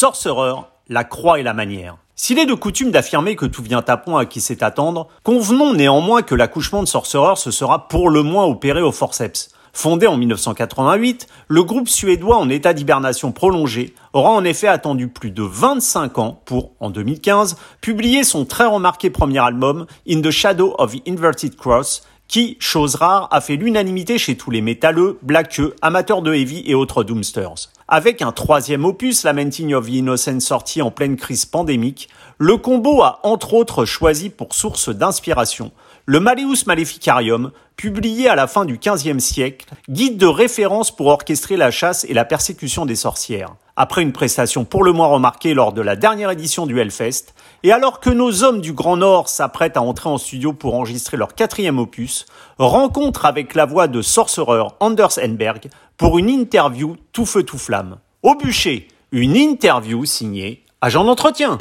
Sorcerer, la croix et la manière. S'il est de coutume d'affirmer que tout vient à point à qui sait attendre, convenons néanmoins que l'accouchement de Sorcerer se sera pour le moins opéré au forceps. Fondé en 1988, le groupe suédois en état d'hibernation prolongée aura en effet attendu plus de 25 ans pour, en 2015, publier son très remarqué premier album, In the Shadow of the Inverted Cross, qui, chose rare, a fait l'unanimité chez tous les métalleux, blackeux, amateurs de heavy et autres doomsters. Avec un troisième opus, Lamenting of the Innocent sorti en pleine crise pandémique, le combo a entre autres choisi pour source d'inspiration le Malleus Maleficarium, publié à la fin du XVe siècle, guide de référence pour orchestrer la chasse et la persécution des sorcières. Après une prestation pour le moins remarquée lors de la dernière édition du Hellfest, et alors que nos hommes du Grand Nord s'apprêtent à entrer en studio pour enregistrer leur quatrième opus, rencontre avec la voix de Sorcerer Anders Enberg pour une interview tout feu tout flamme. Au bûcher, une interview signée Agent d'entretien.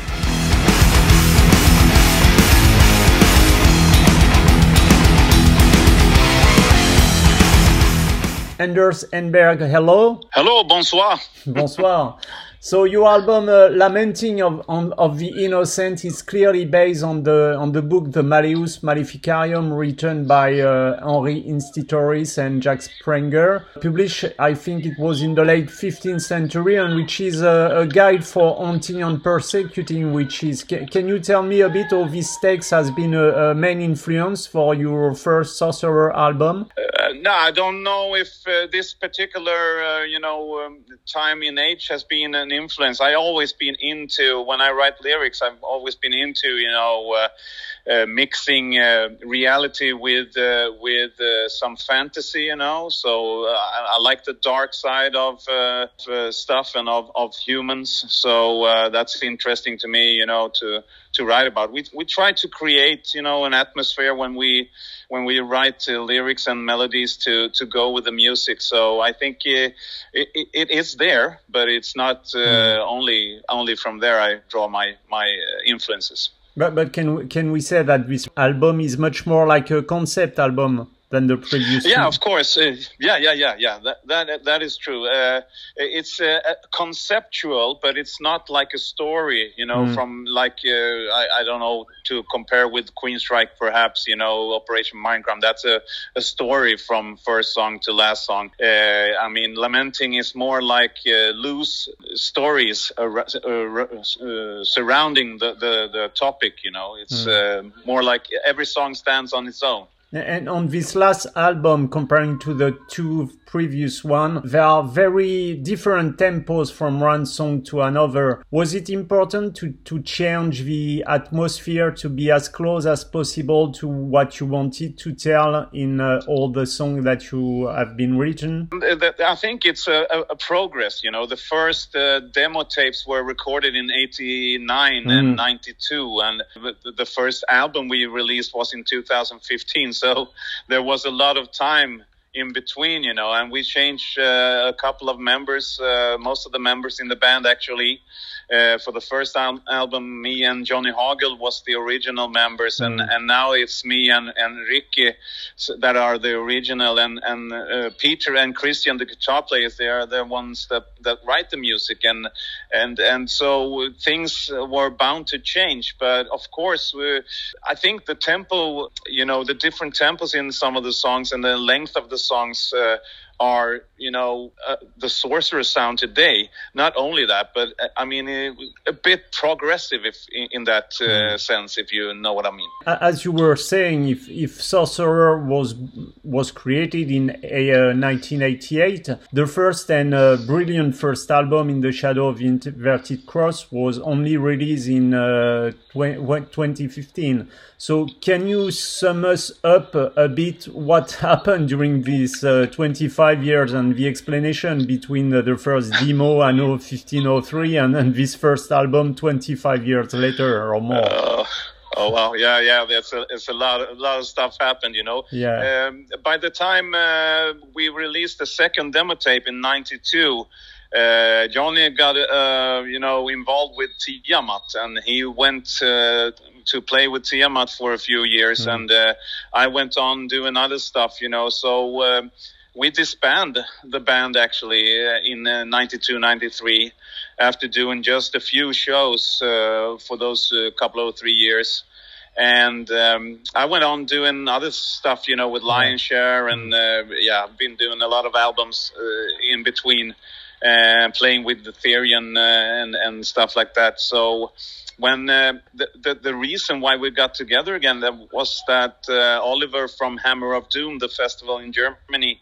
Anders Engberg, hello. Hello, bonsoir. Bonsoir. So your album uh, "Lamenting of on, of the Innocent" is clearly based on the on the book "The Malleus Maleficarium," written by uh, Henri Institoris and Jacques Sprenger, published I think it was in the late 15th century, and which is a, a guide for hunting and persecuting. Which is can, can you tell me a bit of this text has been a, a main influence for your first sorcerer album? Uh, no, I don't know if uh, this particular uh, you know um, time in age has been an influence. I always been into when I write lyrics. I've always been into you know uh, mixing uh, reality with uh, with uh, some fantasy. You know, so uh, I, I, like the dark side of stuff and of, of humans. So that's interesting to me. You know, to to write about. We we try to create you know an atmosphere when we when we write uh, lyrics and melodies to to go with the music. So I think uh, it, it, it is there, but it's not uh, mm. only only from there I draw my my uh, influences. But but can can we say that this album is much more like a concept album? Than the previous. Yeah, two. of course. Uh, yeah, yeah, yeah, yeah. That that that is true. Uh, it's uh, conceptual, but it's not like a story. You know, mm. from like uh, I, I don't know to compare with Queensrÿche, perhaps. You know, Operation Mindcrime. That's a, a story from first song to last song. Uh, I mean, lamenting is more like uh, loose stories surrounding the, the the topic. You know, it's mm. more like every song stands on its own. And on this last album, comparing to the two previous one, there are very different tempos from one song to another. Was it important to, to change the atmosphere to be as close as possible to what you wanted to tell in uh, all the songs that you have been written? I think it's a, a progress. You know, the first uh, demo tapes were recorded in 89 mm. and 92, and the, the first album we released was in 2015. So there was a lot of time in between, you know, and we changed uh, a couple of members, uh, most of the members in the band actually. Uh, for the first al- album, me and Johnny Hagel was the original members, and, mm. and now it's me and, and Ricky that are the original, and and uh, Peter and Christian, the guitar players, they are the ones that, that write the music, and and and so things were bound to change. But of course, we, I think the tempo, you know, the different tempos in some of the songs and the length of the songs. Uh, are you know uh, the sorcerer sound today. Not only that but uh, i mean a, a bit progressive if in, that uh, mm. sense if you know what i mean. As you were saying if if sorcerer was was created in uh, 1988 the first and uh, brilliant first album in the shadow of the inverted cross was only released in uh, 2015 so can you sum us up a bit what happened during these 25 five years and the explanation between the first demo anno 1503 and, and this first album 25 years later or more uh, oh wow yeah yeah that's a, it's a lot a lot of stuff happened you know yeah um, by the time uh, we released the second demo tape in 92 uh, Johnny got uh, you know involved with Tiamat, and he went uh, to play with Tiamat for a few years, mm. and uh, I went on doing other stuff, you know. So um, we disbanded the band actually uh, in uh, 92 93 after doing just a few shows uh, for those uh, couple of three years. And um, I went on doing other stuff, you know, with Lion's Share, and uh, yeah, I've been doing a lot of albums uh, in between, uh, playing with the Therion uh, and and stuff like that. So when uh, the, the, the reason why we got together again was that uh, Oliver from Hammer of Doom, the festival in Germany,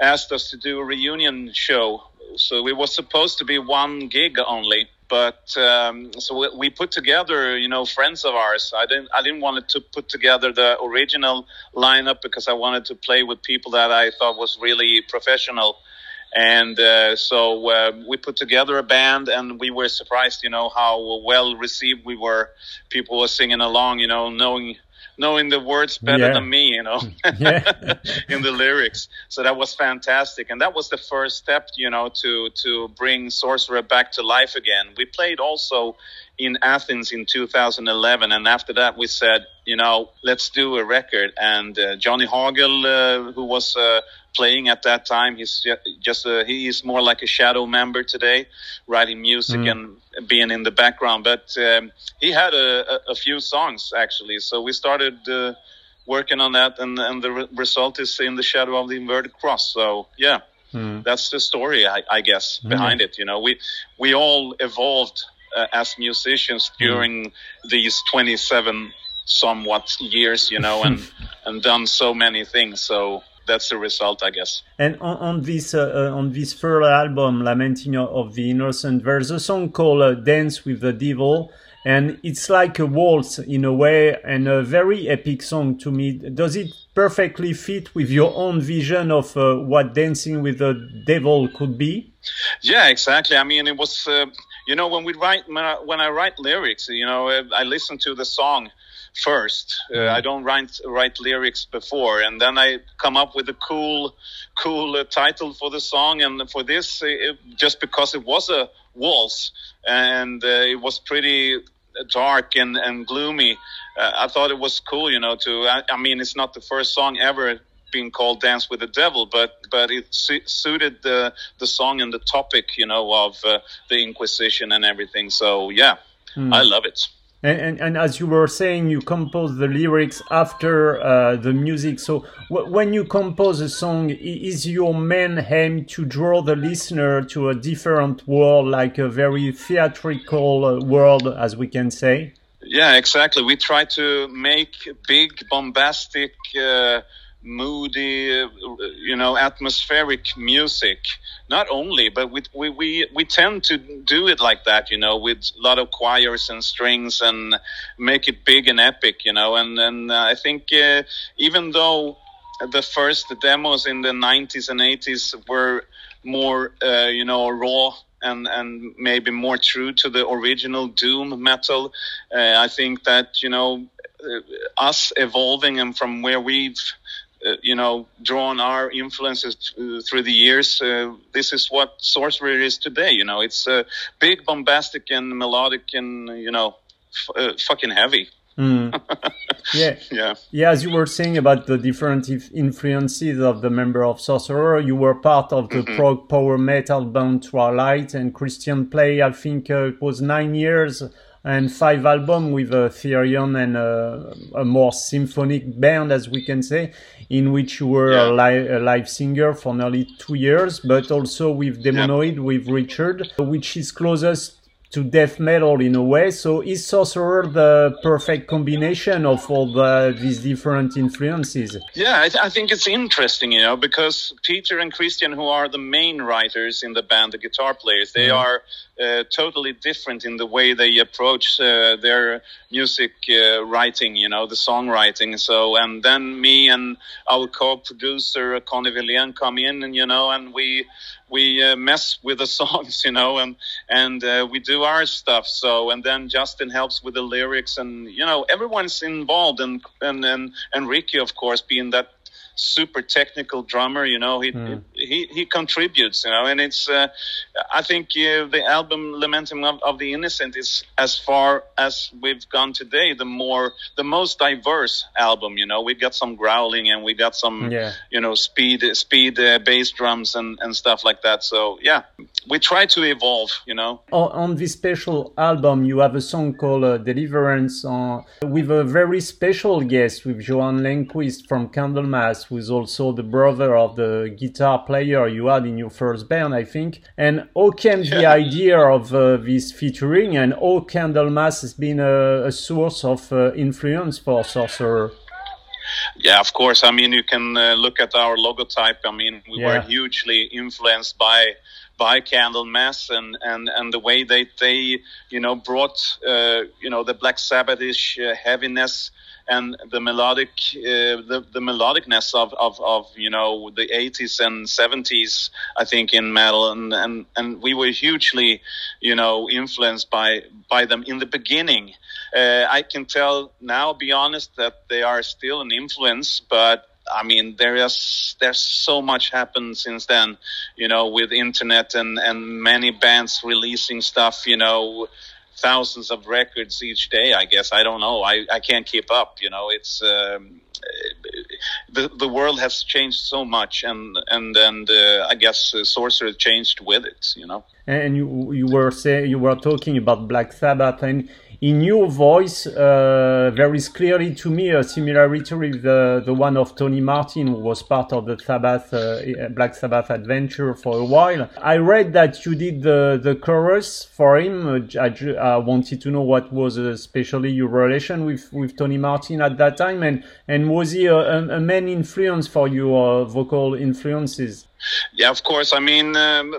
asked us to do a reunion show. So it was supposed to be one gig only, but um, so we, we, put together, you know, friends of ours. I didn't I didn't want to put together the original lineup because I wanted to play with people that I thought was really professional and uh, so uh, we put together a band and we were surprised you know how well received we were people were singing along you know knowing knowing the words better yeah. than me you know in the lyrics. So that was fantastic. And that was the first step you know to to bring sorcerer back to life again. We played also in Athens in 2011, and after that we said, you know, let's do a record. And uh, Johnny Hagel, uh, who was uh, playing at that time, he's just uh, he is more like a shadow member today, writing music mm. and being in the background. But um, he had a, a, a, few songs actually, so we started. Uh, working on that, and, and the re- result is in the shadow of the inverted cross. So, yeah, mm. that's the story, I, I guess, hmm. behind mm. it. You know, we we all evolved uh, as musicians hmm. during these 27 somewhat years, you know, and and done so many things. So that's the result, I guess. And on, on this uh, uh, on this first album, Lamenting of the Innocent, there's a song called uh, "Dance with the Devil." And it's like a waltz in a way, and a very epic song to me. Does it perfectly fit with your own vision of uh, what dancing with the devil could be? Yeah, exactly. I mean, it was uh, you know when we write when I, when I write lyrics you know i listen to the song first uh, mm-hmm. i don't write write lyrics before and then i come up with a cool cool uh, title for the song and for this it, just because it was a waltz and uh, it was pretty dark and, and gloomy uh, i thought it was cool you know to I, I mean it's not the first song ever being called Dance with the Devil, but but it su- suited the the song and the topic, you know, of uh, the Inquisition and everything. So yeah, mm. I love it. And, and, and, as you were saying, you compose the lyrics after uh, the music. So when you compose a song, is your main aim to draw the listener to a different world, like a very theatrical uh, world, as we can say? Yeah, exactly. We try to make big, bombastic. Uh, moody, uh, you know, atmospheric music. Not only, but we, we, we, we tend to do it like that, you know, with a lot of choirs and strings and make it big and epic, you know. And, and uh, I think uh, even though the first demos in the 90s and 80s were more, uh, you know, raw and and maybe more true to the original doom metal. Uh, I think that you know uh, us evolving and from where we've uh, you know, drawn our influences uh, through the years. Uh, this is what Sorcerer is today. You know, it's big, bombastic, and melodic, and you know, f- fucking heavy. Mm. yeah. yeah. Yeah. As you were saying about the different influences of the member of Sorcerer, you were part of the mm-hmm. prog power metal band Twilight and Christian Play. I think uh, it was nine years and five albums with a Therion and a, a, more symphonic band, as we can say, in which you were yeah. a, li- a, live singer for nearly two years, but also with Demonoid, yeah. with Richard, which is closest to death metal in a way. So is Sorcerer the perfect combination of all the, these different influences? Yeah, I, th- I, think it's interesting, you know, because Peter and Christian, who are the main writers in the band, the guitar players, they mm-hmm. are uh, totally different in the way they approach uh, their music uh, writing, you know, the songwriting. So, and then me and our co-producer Connie Wilén come in, and you know, and we we uh, mess with the songs, you know, and and uh, we do our stuff. So and then Justin helps with the lyrics, and you know everyone's involved, and and and, and Ricky, of course, being that super technical drummer. You know, he mm. He, he contributes. You know, and it's uh, I think uh, the album "Lamenting of, of, the Innocent" is as far as we've gone today, the more the most diverse album. You know, We've got some growling and we got some yeah. you know speed speed uh, bass drums and and stuff like that. So yeah, we try to evolve, you know. On this special album, you have a song called uh, Deliverance on, with a very special guest with Johan Längquist from Candlemass, who is also the brother of the guitar player you had in your first band, I think. And how came yeah. the idea of uh, this featuring and how Candlemass has been a, a source of uh, influence for Sorcerer? Yeah, of course. I mean, you can uh, look at our logotype. I mean, we yeah. were hugely influenced by by Candlemass and and and the way they they you know brought uh, you know the Black Sabbathish uh, heaviness and the melodic uh, the the melodicness of, of of you know the 80s and 70s I think in metal and and and we were hugely you know influenced by by them in the beginning. Uh, I can tell now be honest that they are still an influence but I mean, there is there's so much happened since then, you know, with internet and and many bands releasing stuff, you know, thousands of records each day. I guess I don't know. I I can't keep up. You know, it's. Um, the the world has changed so much, and and and uh, I guess uh, Sorcerer changed with it, you know. And you you were say you were talking about Black Sabbath, and in your voice, uh, there is clearly to me a similarity with the, the one of Tony Martin, who was part of the Sabbath, uh, Black Sabbath adventure for a while. I read that you did the, the chorus for him. I, I wanted to know what was especially your relation with, with Tony Martin at that time, and, and was he a, a main influence for your uh, vocal influences? Yeah, of course. I mean, um,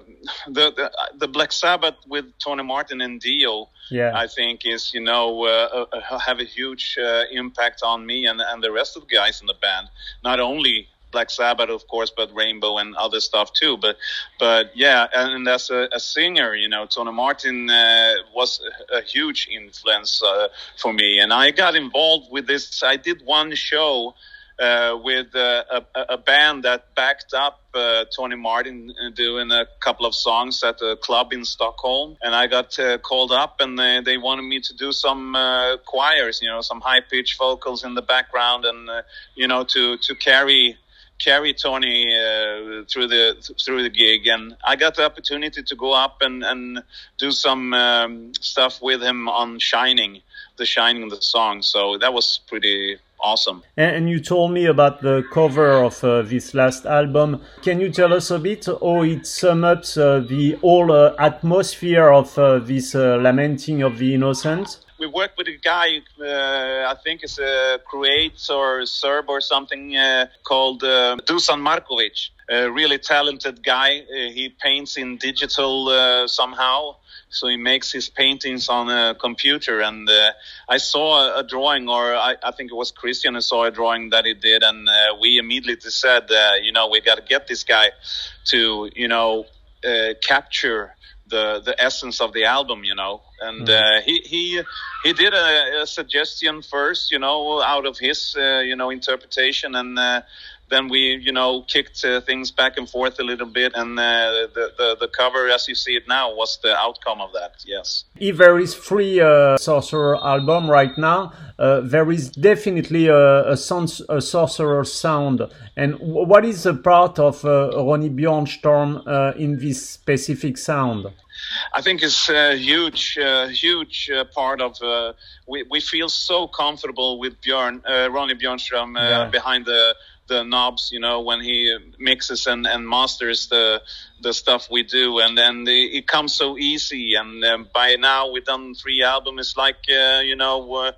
the, the, the Black Sabbath with Tony Martin and Dio, yeah. I think is you know uh, uh, have a huge uh, impact on me and and the rest of the guys in the band. Not only Black Sabbath, of course, but Rainbow and other stuff too. But but yeah, and, as a, a, singer, you know, Tony Martin uh, was a, a, huge influence uh, for me, and I got involved with this. I did one show uh, with uh, a, a, band that backed up uh, Tony Martin uh, doing a couple of songs at a club in Stockholm. And I got uh, called up and they, they wanted me to do some choirs, you know, some high pitched vocals in the background and, you know, to, to carry carry Tony uh, through the through the gig, and I got the opportunity to go up and and do some um, stuff with him on Shining, the Shining the song. So that was pretty awesome. And you told me about the cover of uh, this last album. Can you tell us a bit how it sums up uh, the whole uh, atmosphere of uh, this uh, lamenting of the innocent? We worked with a guy, uh, I think it's a Croat or Serb or something, called Dusan Markovic. A really talented guy. he paints in digital somehow so he makes his paintings on a computer. And uh, I saw a, drawing, or I, I, think it was Christian who saw a drawing that he did, and uh, we immediately said, uh, you know, we got to get this guy to, you know, uh, capture the the essence of the album, you know. And mm. he he he did a, a, suggestion first, you know, out of his uh, you know interpretation and then we, you know, kicked uh, things back and forth a little bit, and uh, the, the, the cover, as you see it now, was the outcome of that. Yes. If there is free uh, sorcerer album right now, uh, there is definitely a, a, a sorcerer sound. And what is the part of uh, Ronnie Björnström uh, in this specific sound? I think it's a huge, uh, huge uh, part of. Uh, we we feel so comfortable with Björn, Ronnie Björnström yeah. behind the the knobs, you know, when he mixes and, and masters the the stuff we do, and then the, it comes so easy. And um, by now we've done three albums. It's like uh, you know, uh,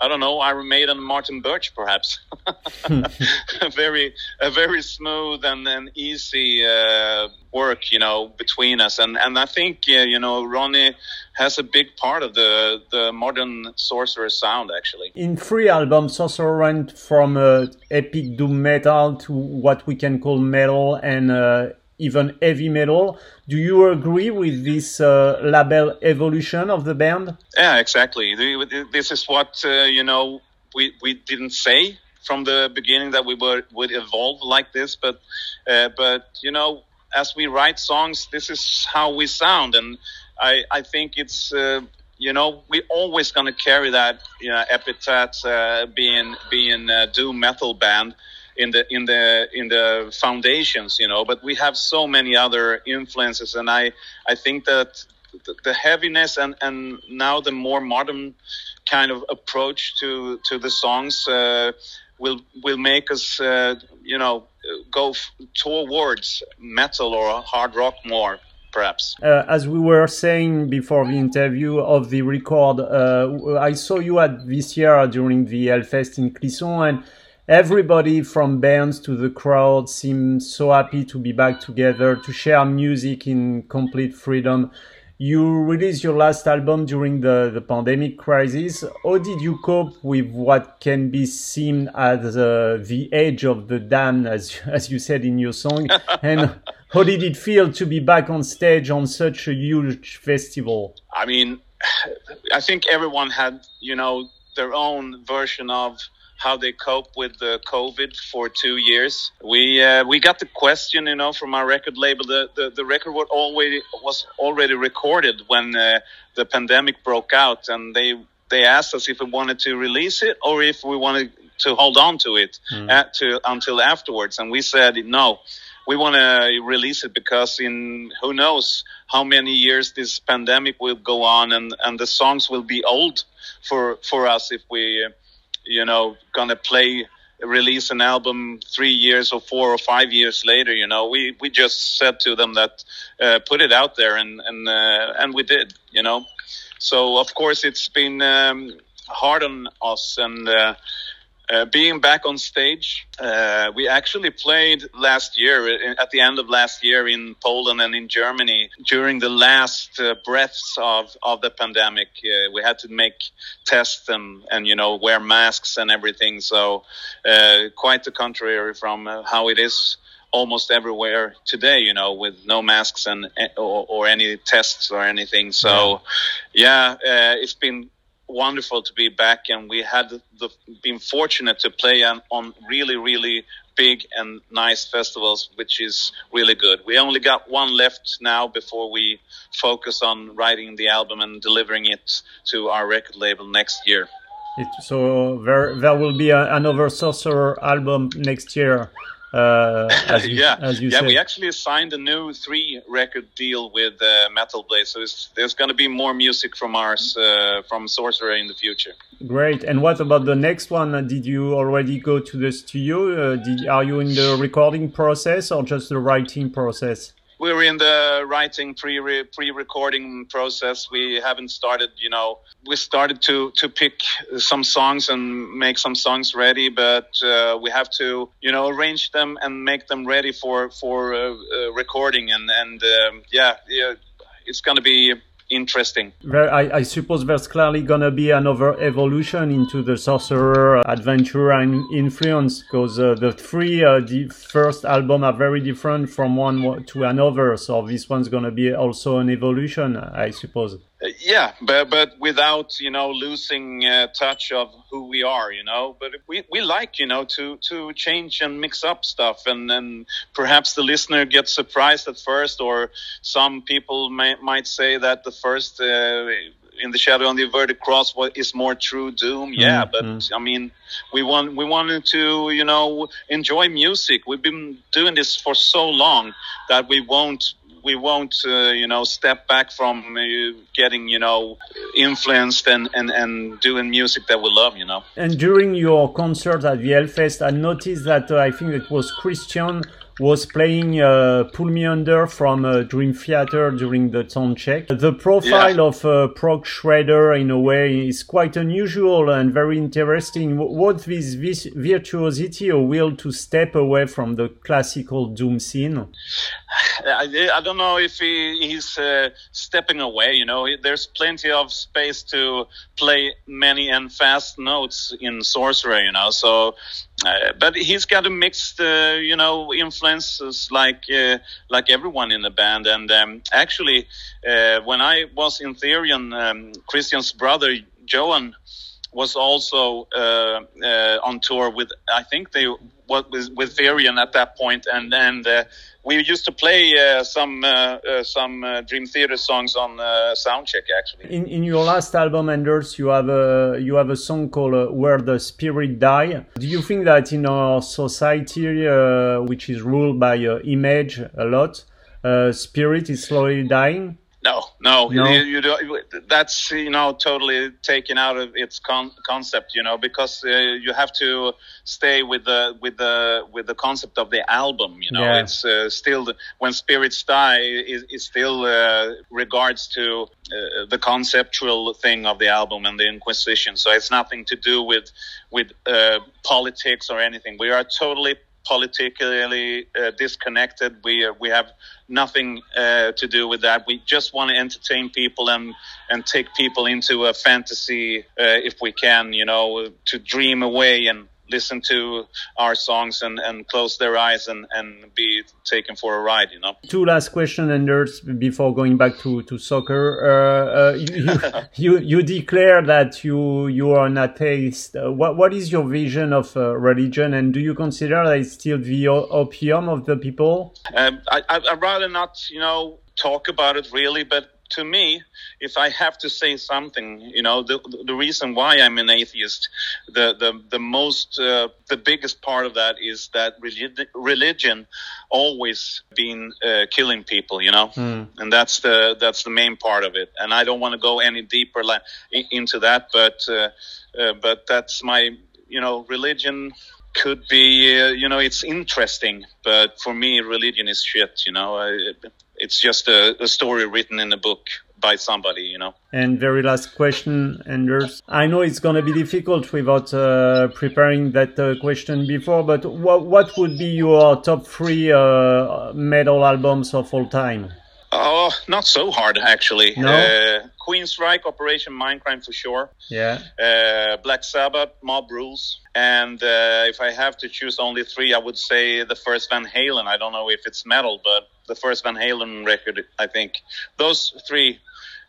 I don't know, Iron Maiden, Martin Birch, perhaps. a very a very smooth and, and easy uh, work, you know, between us. And and I think you know, Ronnie has a big part of the the modern sorcerer sound actually. In three albums, Sorcerer went from uh, epic doom metal to what we can call metal and uh, even heavy metal. Do you agree with this uh, label evolution of the band? Yeah, exactly. This is what uh, you know we we didn't say from the beginning that we were would evolve like this, but uh, but you know as we write songs, this is how we sound and I, I think it's uh, you know we always to carry that you know epithet uh, being being a doom metal band in the in the in the foundations, you know. But we have so many other influences, and I I think that the heaviness and and now the more modern kind of approach to to the songs uh, will will make us uh, you know go f- towards metal or hard rock more perhaps. Uh, as we were saying before the interview of the record, uh, I saw you at this year during the Hellfest in Clisson, and everybody from bands to the crowd seemed so happy to be back together to share music in complete freedom. You released your last album during the, the pandemic crisis. How did you cope with what can be seen as uh, the age of the damned, as, as you said in your song? and how did it feel to be back on stage on such a huge festival? I mean, I think everyone had, you know, their own version of how they cope with the COVID for two years. We uh, we got the question, you know, from our record label. The the, the record was already was already recorded when uh, the pandemic broke out, and they they asked us if we wanted to release it or if we wanted to hold on to it mm. at, to until afterwards, and we said no. We want to release it because in who knows how many years this pandemic will go on, and, and the songs will be old for for us if we you know, gonna play release an album three years or four or five years later. You know, we we just said to them that uh, put it out there, and and uh, and we did. You know, so of course it's been um, hard on us, and uh, uh, being back on stage, uh, we actually played last year, uh, at the end of last year in Poland and in Germany during the last uh, breaths of, of the pandemic. Uh, we had to make tests and, and, you know, wear masks and everything. So, uh, quite the contrary from how it is almost everywhere today, you know, with no masks and or, or any tests or anything. So, yeah, yeah it's been wonderful to be back, and we had the, been fortunate to play on, on really, really big and nice festivals, which is really good. We only got one left now before we focus on writing the album and delivering it to our record label next year. It, so there, there will be a, another Sorcerer album next year. Uh, as you, yeah, as you yeah. Said. We actually signed a new three-record deal with uh, Metal Blade, so there's going to be more music from ours uh, from Sorcerer in the future. Great. And what about the next one? Uh, did you already go to the studio? Uh, did, are you in the recording process or just the writing process? We're in the writing pre pre recording process. We haven't started, you know, we started to to pick some songs and make some songs ready, but uh, we have to, you know, arrange them and make them ready for for uh, uh, recording. And and um, yeah, yeah, it's gonna be interesting. I, I, suppose there's clearly gonna be another evolution into the sorcerer adventure and influence because uh, the three uh, the first album are very different from one to another. So this one's gonna be also an evolution, I suppose. Yeah, but but without you know losing uh, touch of who we are, you know. But we, we like you know to to change and mix up stuff, and and perhaps the listener gets surprised at first, or some people may, might say that the first. Uh, in the shadow on the averted cross what is more true doom yeah mm-hmm. but i mean we want we wanted to you know enjoy music we've been doing this for so long that we won't we won't, uh, you know, step back from uh, getting, you know, influenced and, and, and doing music that we love, you know. And during your concert at the Hellfest, I noticed that uh, I think it was Christian was playing uh, Pull Me Under from uh, Dream Theater during the sound check. The profile yeah. of uh, Prog Shredder, in a way, is quite unusual and very interesting. What is this virtuosity or will to step away from the classical Doom scene? I, I don't know if he, he's uh, stepping away. You know, there's plenty of space to play many and fast notes in Sorcerer. You know, so uh, but he's got a mixed, uh, you know, influences like uh, like everyone in the band. And um, actually, uh, when I was in Therion, um, Christian's brother Johan was also uh, on tour with. I think they what was with Therion at that point, and and uh, we used to play uh, some uh, uh, some uh, Dream Theater songs on uh, soundcheck actually. In in your last album, Anders, you have a you have a song called "Where the Spirit Die." Do you think that in our society, which is ruled by image a lot, spirit is slowly dying? No, no, No? You, you do, that's you know totally taken out of its con- concept, you know, because uh, you have to stay with the with the with the concept of the album, you know. Yeah. It's uh, still the, when spirits die is, is still uh, regards to uh, the conceptual thing of the album and the Inquisition. So it's nothing to do with with uh, politics or anything. We are totally politically uh, disconnected. We uh, we have nothing uh, to do with that. We just want to entertain people and and take people into a fantasy uh, if we can, you know, to dream away and listen to our songs and, and close their eyes and, and be taken for a ride, you know. Two last questions, Anders, before going back to to soccer. Uh, uh, you, you you declare that you you are an atheist. Uh, what what is your vision of uh, religion, and do you consider that it's still the opium of the people? Um, I, I, I'd rather not, you know, talk about it really, but to me, if I have to say something, you know, the the reason why I'm an atheist, the the the most uh, the biggest part of that is that religion religion always been uh, killing people, you know, and that's the that's the main part of it. And I don't want to go any deeper li- into that, but uh, uh, but that's my you know religion could be uh, you know it's interesting but for me religion is shit you know? I, it's just a, a story written in a book by somebody you know And very last question, Anders. I know it's going to be difficult without uh, preparing that uh, question before, but what what would be your top three uh, metal albums of all time? oh not so hard actually No? uh, queensrÿche operation mindcrime for sure Yeah. uh, black sabbath mob rules and uh, if i have to choose only three i would say the first van halen i don't know if it's metal but the first van halen record i think those three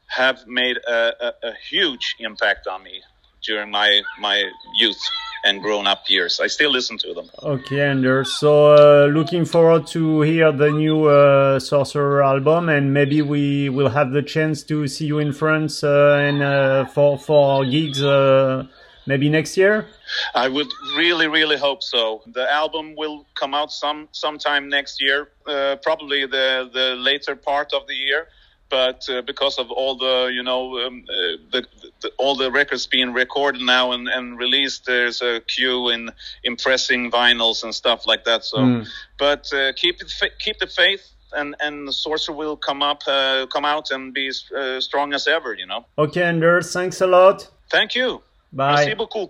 have made a, a, a huge impact on me during my my youth and grown up years i still listen to them Okay, Anders. So uh, looking forward to hear the new uh, Sorcerer album, and maybe we will have the chance to see you in France uh, and uh, for for gigs uh, maybe next year. I would really, really hope so. The album will come out some sometime next year, uh, probably the the later part of the year. But uh, because of all the you know um, uh, the, the all the records being recorded now and, and released, there's a queue in in pressing vinyls and stuff like that. So, Mm. but uh, keep it fa- keep the faith. And, and the sorcerer will come up, uh, come out, and be uh, strong as ever. You know. Okay, Anders. Thanks a lot. Thank you. Bye. Merci beaucoup.